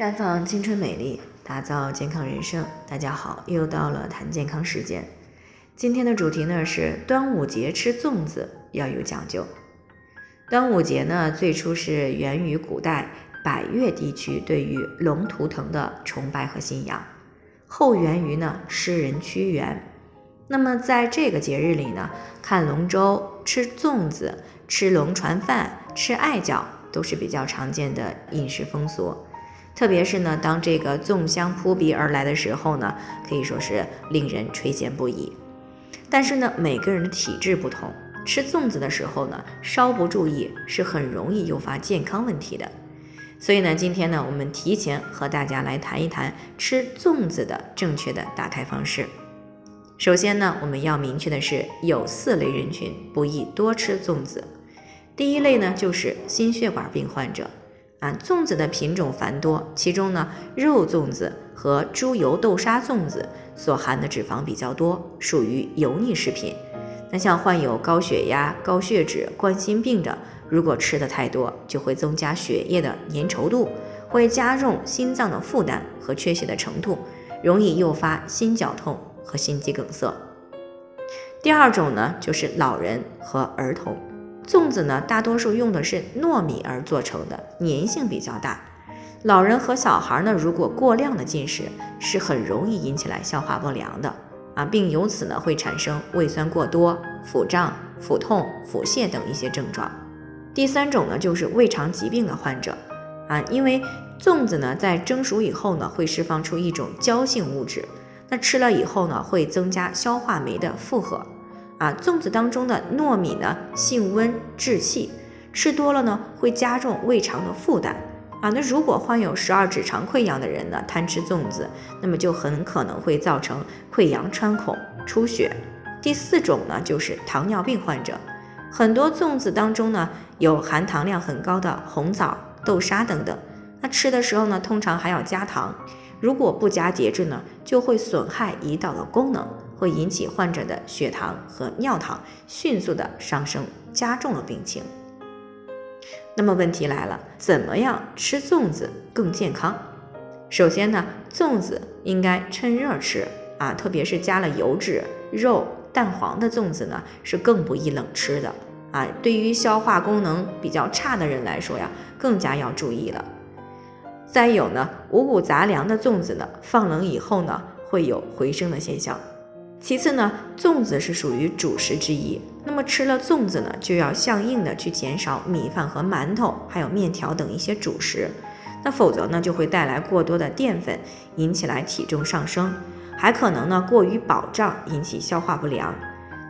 绽放青春美丽，打造健康人生。大家好，又到了谈健康时间。今天的主题呢是端午节吃粽子要有讲究。端午节呢最初是源于古代百越地区对于龙图腾的崇拜和信仰，后源于呢诗人屈原。那么在这个节日里呢，看龙舟、吃粽子、吃龙船饭、吃艾饺都是比较常见的饮食风俗。特别是呢，当这个粽香扑鼻而来的时候呢，可以说是令人垂涎不已。但是呢，每个人的体质不同，吃粽子的时候呢，稍不注意是很容易诱发健康问题的。所以呢，今天呢，我们提前和大家来谈一谈吃粽子的正确的打开方式。首先呢，我们要明确的是，有四类人群不宜多吃粽子。第一类呢，就是心血管病患者。啊，粽子的品种繁多，其中呢，肉粽子和猪油豆沙粽子所含的脂肪比较多，属于油腻食品。那像患有高血压、高血脂、冠心病的，如果吃的太多，就会增加血液的粘稠度，会加重心脏的负担和缺血的程度，容易诱发心绞痛和心肌梗塞。第二种呢，就是老人和儿童。粽子呢，大多数用的是糯米而做成的，粘性比较大。老人和小孩呢，如果过量的进食，是很容易引起来消化不良的啊，并由此呢会产生胃酸过多、腹胀、腹痛、腹泻等一些症状。第三种呢，就是胃肠疾病的患者啊，因为粽子呢在蒸熟以后呢，会释放出一种胶性物质，那吃了以后呢，会增加消化酶的负荷。啊，粽子当中的糯米呢，性温滞气，吃多了呢会加重胃肠的负担。啊，那如果患有十二指肠溃疡的人呢，贪吃粽子，那么就很可能会造成溃疡穿孔、出血。第四种呢，就是糖尿病患者，很多粽子当中呢有含糖量很高的红枣、豆沙等等，那吃的时候呢，通常还要加糖，如果不加节制呢，就会损害胰岛的功能。会引起患者的血糖和尿糖迅速的上升，加重了病情。那么问题来了，怎么样吃粽子更健康？首先呢，粽子应该趁热吃啊，特别是加了油脂、肉、蛋黄的粽子呢，是更不宜冷吃的啊。对于消化功能比较差的人来说呀，更加要注意了。再有呢，五谷杂粮的粽子呢，放冷以后呢，会有回升的现象。其次呢，粽子是属于主食之一，那么吃了粽子呢，就要相应的去减少米饭和馒头，还有面条等一些主食，那否则呢，就会带来过多的淀粉，引起来体重上升，还可能呢过于饱胀，引起消化不良。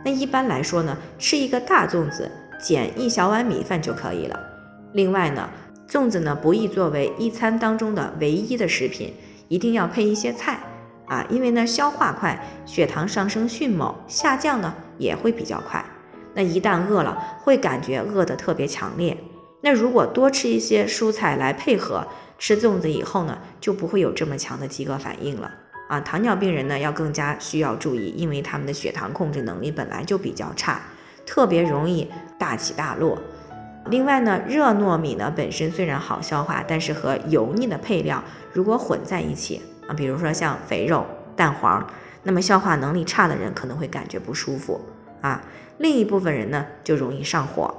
那一般来说呢，吃一个大粽子，减一小碗米饭就可以了。另外呢，粽子呢不宜作为一餐当中的唯一的食品，一定要配一些菜。啊，因为呢消化快，血糖上升迅猛，下降呢也会比较快。那一旦饿了，会感觉饿得特别强烈。那如果多吃一些蔬菜来配合吃粽子以后呢，就不会有这么强的饥饿反应了。啊，糖尿病人呢要更加需要注意，因为他们的血糖控制能力本来就比较差，特别容易大起大落。另外呢，热糯米呢本身虽然好消化，但是和油腻的配料如果混在一起。比如说像肥肉、蛋黄，那么消化能力差的人可能会感觉不舒服啊。另一部分人呢就容易上火，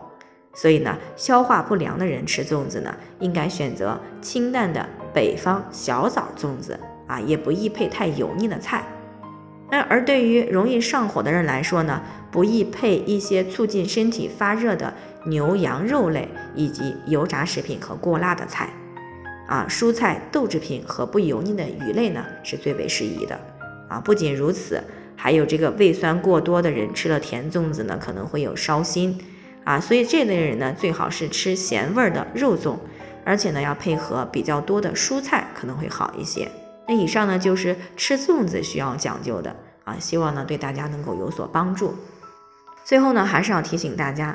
所以呢，消化不良的人吃粽子呢，应该选择清淡的北方小枣粽子啊，也不宜配太油腻的菜。那而对于容易上火的人来说呢，不宜配一些促进身体发热的牛羊肉类以及油炸食品和过辣的菜。啊，蔬菜、豆制品和不油腻的鱼类呢，是最为适宜的。啊，不仅如此，还有这个胃酸过多的人吃了甜粽子呢，可能会有烧心。啊，所以这类人呢，最好是吃咸味的肉粽，而且呢，要配合比较多的蔬菜，可能会好一些。那以上呢，就是吃粽子需要讲究的啊，希望呢对大家能够有所帮助。最后呢，还是要提醒大家，